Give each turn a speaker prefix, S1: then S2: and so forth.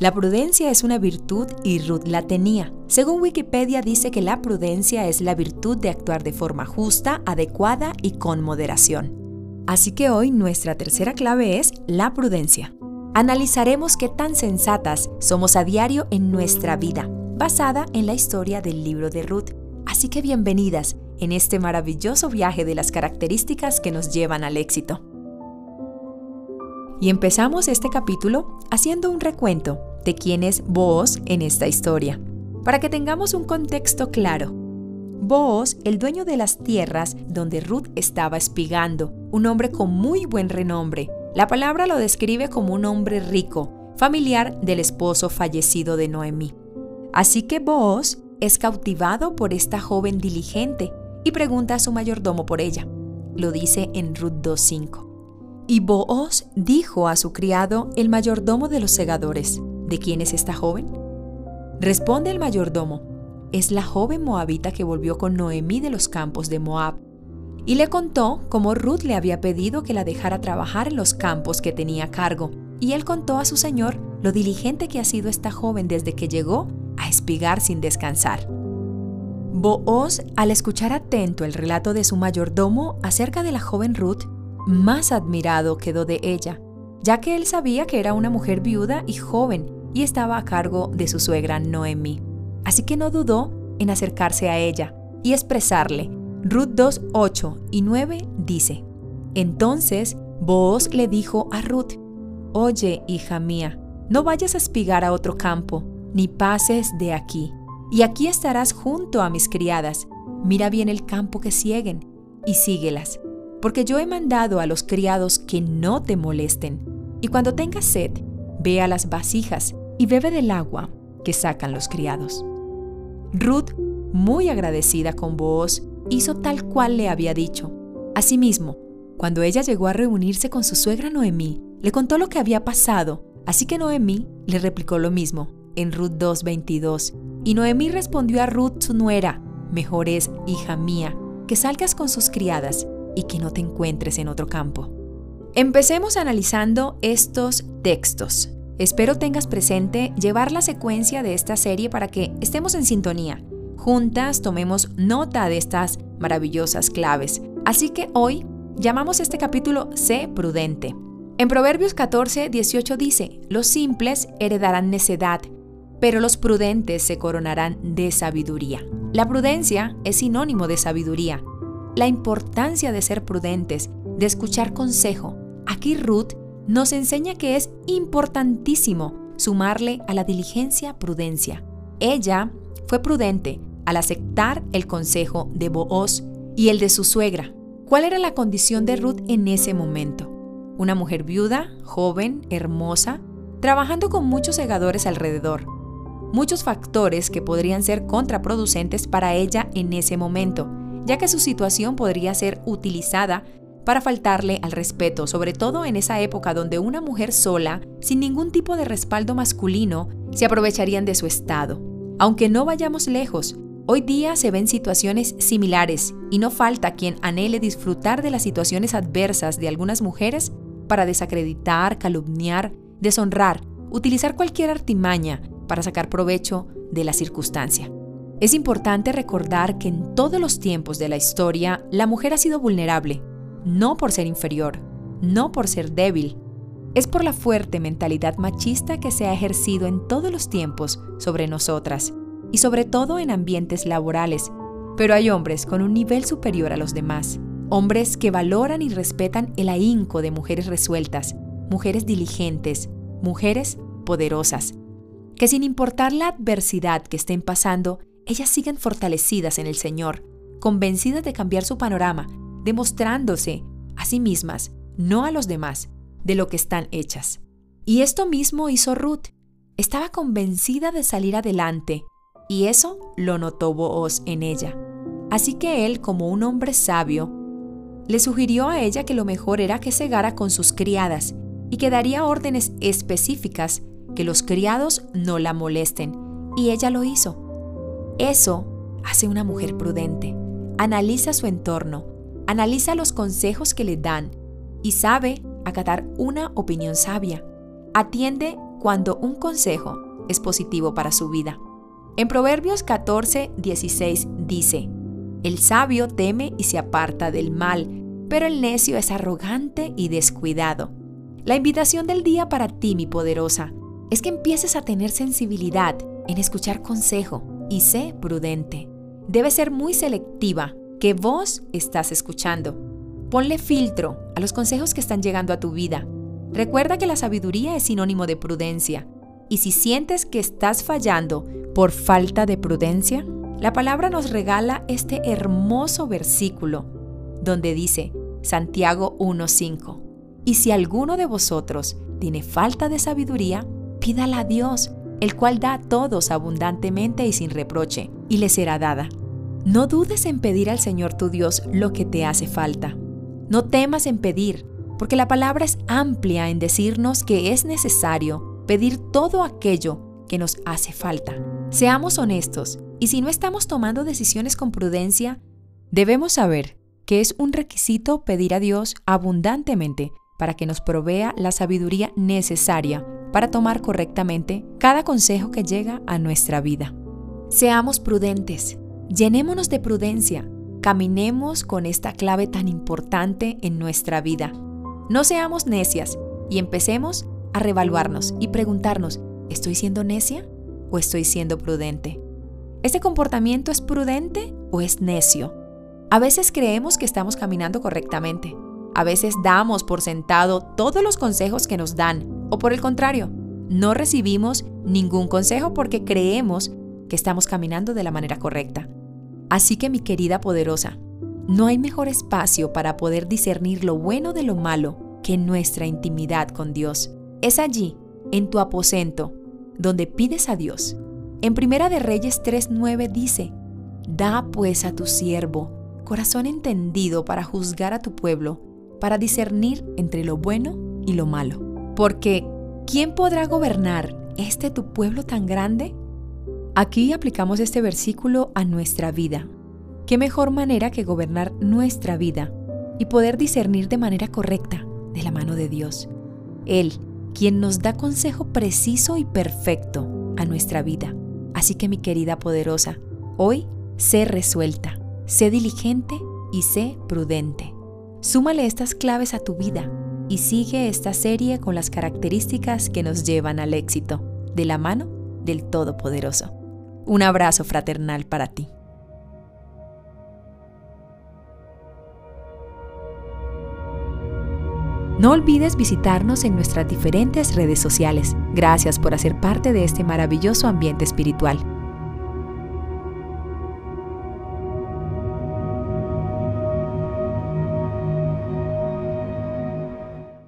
S1: La prudencia es una virtud y Ruth la tenía. Según Wikipedia dice que la prudencia es la virtud de actuar de forma justa, adecuada y con moderación. Así que hoy nuestra tercera clave es la prudencia. Analizaremos qué tan sensatas somos a diario en nuestra vida, basada en la historia del libro de Ruth. Así que bienvenidas en este maravilloso viaje de las características que nos llevan al éxito. Y empezamos este capítulo haciendo un recuento de quién es Boaz en esta historia, para que tengamos un contexto claro. Boaz, el dueño de las tierras donde Ruth estaba espigando, un hombre con muy buen renombre. La palabra lo describe como un hombre rico, familiar del esposo fallecido de Noemí. Así que Boaz es cautivado por esta joven diligente y pregunta a su mayordomo por ella. Lo dice en Ruth 2.5. Y Booz dijo a su criado, el mayordomo de los segadores, ¿De quién es esta joven? Responde el mayordomo, es la joven moabita que volvió con Noemí de los campos de Moab. Y le contó cómo Ruth le había pedido que la dejara trabajar en los campos que tenía a cargo. Y él contó a su señor lo diligente que ha sido esta joven desde que llegó a espigar sin descansar. Booz, al escuchar atento el relato de su mayordomo acerca de la joven Ruth, más admirado quedó de ella, ya que él sabía que era una mujer viuda y joven y estaba a cargo de su suegra Noemí. Así que no dudó en acercarse a ella y expresarle. Ruth 2, 8 y 9 dice, Entonces Booz le dijo a Ruth, Oye, hija mía, no vayas a espigar a otro campo, ni pases de aquí, y aquí estarás junto a mis criadas. Mira bien el campo que sieguen, y síguelas, porque yo he mandado a los criados que no te molesten. Y cuando tengas sed, ve a las vasijas y bebe del agua que sacan los criados. Ruth, muy agradecida con Booz, hizo tal cual le había dicho. Asimismo, cuando ella llegó a reunirse con su suegra Noemí, le contó lo que había pasado, así que Noemí le replicó lo mismo en Ruth 2.22. Y Noemí respondió a Ruth su nuera, mejor es, hija mía, que salgas con sus criadas y que no te encuentres en otro campo. Empecemos analizando estos textos. Espero tengas presente llevar la secuencia de esta serie para que estemos en sintonía. Juntas tomemos nota de estas maravillosas claves. Así que hoy llamamos este capítulo Sé prudente. En Proverbios 14, 18 dice, los simples heredarán necedad, pero los prudentes se coronarán de sabiduría. La prudencia es sinónimo de sabiduría. La importancia de ser prudentes, de escuchar consejo. Aquí Ruth nos enseña que es importantísimo sumarle a la diligencia prudencia. Ella fue prudente al aceptar el consejo de Booz y el de su suegra. ¿Cuál era la condición de Ruth en ese momento? Una mujer viuda, joven, hermosa, trabajando con muchos segadores alrededor. Muchos factores que podrían ser contraproducentes para ella en ese momento, ya que su situación podría ser utilizada para faltarle al respeto, sobre todo en esa época donde una mujer sola, sin ningún tipo de respaldo masculino, se aprovecharían de su estado. Aunque no vayamos lejos, hoy día se ven situaciones similares y no falta quien anhele disfrutar de las situaciones adversas de algunas mujeres para desacreditar, calumniar, deshonrar, utilizar cualquier artimaña para sacar provecho de la circunstancia. Es importante recordar que en todos los tiempos de la historia la mujer ha sido vulnerable, no por ser inferior, no por ser débil, es por la fuerte mentalidad machista que se ha ejercido en todos los tiempos sobre nosotras, y sobre todo en ambientes laborales. Pero hay hombres con un nivel superior a los demás, hombres que valoran y respetan el ahínco de mujeres resueltas, mujeres diligentes, mujeres poderosas, que sin importar la adversidad que estén pasando, ellas siguen fortalecidas en el Señor, convencidas de cambiar su panorama demostrándose a sí mismas, no a los demás, de lo que están hechas. Y esto mismo hizo Ruth. Estaba convencida de salir adelante, y eso lo notó Booz en ella. Así que él, como un hombre sabio, le sugirió a ella que lo mejor era que cegara con sus criadas y que daría órdenes específicas que los criados no la molesten, y ella lo hizo. Eso hace una mujer prudente. Analiza su entorno, analiza los consejos que le dan y sabe acatar una opinión sabia. Atiende cuando un consejo es positivo para su vida. En Proverbios 14, 16 dice, El sabio teme y se aparta del mal, pero el necio es arrogante y descuidado. La invitación del día para ti, mi poderosa, es que empieces a tener sensibilidad en escuchar consejo y sé prudente. Debes ser muy selectiva que vos estás escuchando. Ponle filtro a los consejos que están llegando a tu vida. Recuerda que la sabiduría es sinónimo de prudencia. Y si sientes que estás fallando por falta de prudencia, la palabra nos regala este hermoso versículo donde dice Santiago 1.5, y si alguno de vosotros tiene falta de sabiduría, pídala a Dios, el cual da a todos abundantemente y sin reproche, y le será dada. No dudes en pedir al Señor tu Dios lo que te hace falta. No temas en pedir, porque la palabra es amplia en decirnos que es necesario pedir todo aquello que nos hace falta. Seamos honestos, y si no estamos tomando decisiones con prudencia, debemos saber que es un requisito pedir a Dios abundantemente para que nos provea la sabiduría necesaria para tomar correctamente cada consejo que llega a nuestra vida. Seamos prudentes, llenémonos de prudencia, caminemos con esta clave tan importante en nuestra vida. No seamos necias y empecemos a revaluarnos y preguntarnos, ¿estoy siendo necia o estoy siendo prudente? ¿Este comportamiento es prudente o es necio? A veces creemos que estamos caminando correctamente. A veces damos por sentado todos los consejos que nos dan, o por el contrario, no recibimos ningún consejo porque creemos que estamos caminando de la manera correcta. Así que mi querida poderosa, no hay mejor espacio para poder discernir lo bueno de lo malo que nuestra intimidad con Dios. Es allí, en tu aposento, donde pides a Dios. En Primera de Reyes 3:9 dice: Da pues a tu siervo corazón entendido para juzgar a tu pueblo, para discernir entre lo bueno y lo malo. Porque, ¿quién podrá gobernar este tu pueblo tan grande? Aquí aplicamos este versículo a nuestra vida. ¿Qué mejor manera que gobernar nuestra vida y poder discernir de manera correcta de la mano de Dios? Él, quien nos da consejo preciso y perfecto a nuestra vida. Así que mi querida poderosa, hoy sé resuelta Sé diligente y sé prudente. Súmale estas claves a tu vida y sigue esta serie con las características que nos llevan al éxito, de la mano del Todopoderoso. Un abrazo fraternal para ti. No olvides visitarnos en nuestras diferentes redes sociales. Gracias por hacer parte de este maravilloso ambiente espiritual.